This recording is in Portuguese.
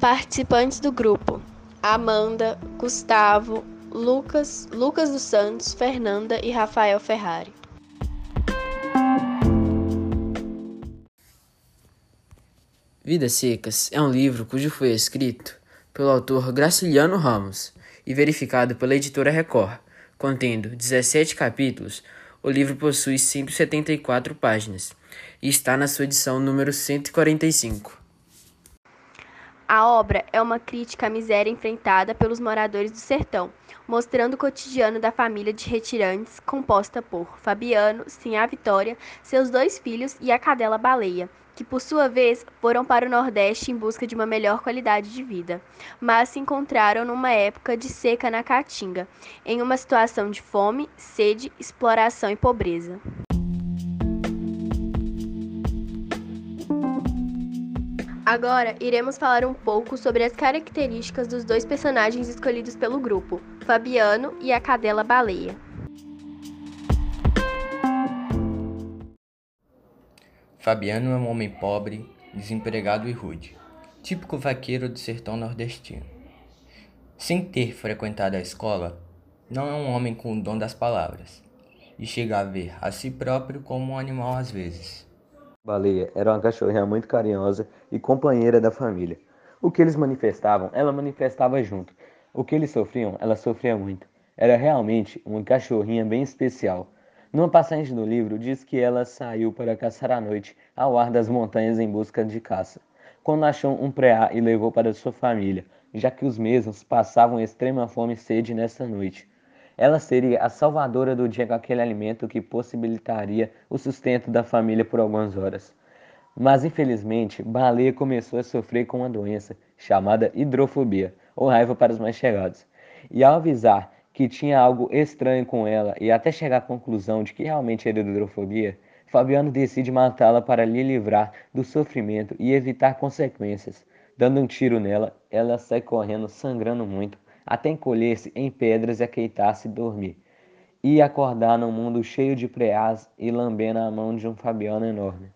Participantes do grupo: Amanda, Gustavo, Lucas, Lucas dos Santos, Fernanda e Rafael Ferrari. Vidas Secas é um livro cujo foi escrito pelo autor Graciliano Ramos e verificado pela editora Record. Contendo 17 capítulos, o livro possui 174 páginas e está na sua edição número 145. A obra é uma crítica à miséria enfrentada pelos moradores do sertão, mostrando o cotidiano da família de retirantes, composta por Fabiano, Sinhá Vitória, seus dois filhos e a cadela Baleia, que por sua vez foram para o Nordeste em busca de uma melhor qualidade de vida, mas se encontraram numa época de seca na Caatinga, em uma situação de fome, sede, exploração e pobreza. Agora iremos falar um pouco sobre as características dos dois personagens escolhidos pelo grupo, Fabiano e a cadela baleia. Fabiano é um homem pobre, desempregado e rude, típico vaqueiro do sertão nordestino. Sem ter frequentado a escola, não é um homem com o dom das palavras, e chega a ver a si próprio como um animal às vezes. Baleia era uma cachorrinha muito carinhosa e companheira da família. O que eles manifestavam, ela manifestava junto. O que eles sofriam, ela sofria muito. Era realmente uma cachorrinha bem especial. Numa passagem do livro, diz que ela saiu para caçar à noite, ao ar das montanhas em busca de caça. Quando achou um preá e levou para sua família, já que os mesmos passavam extrema fome e sede nessa noite. Ela seria a salvadora do dia com aquele alimento que possibilitaria o sustento da família por algumas horas. Mas infelizmente, Baleia começou a sofrer com uma doença chamada hidrofobia, ou raiva para os mais chegados. E ao avisar que tinha algo estranho com ela e até chegar à conclusão de que realmente era hidrofobia, Fabiano decide matá-la para lhe livrar do sofrimento e evitar consequências. Dando um tiro nela, ela sai correndo, sangrando muito, até encolher-se em pedras e aqueitar-se e dormir, e acordar num mundo cheio de preás e lambendo a mão de um Fabiano enorme.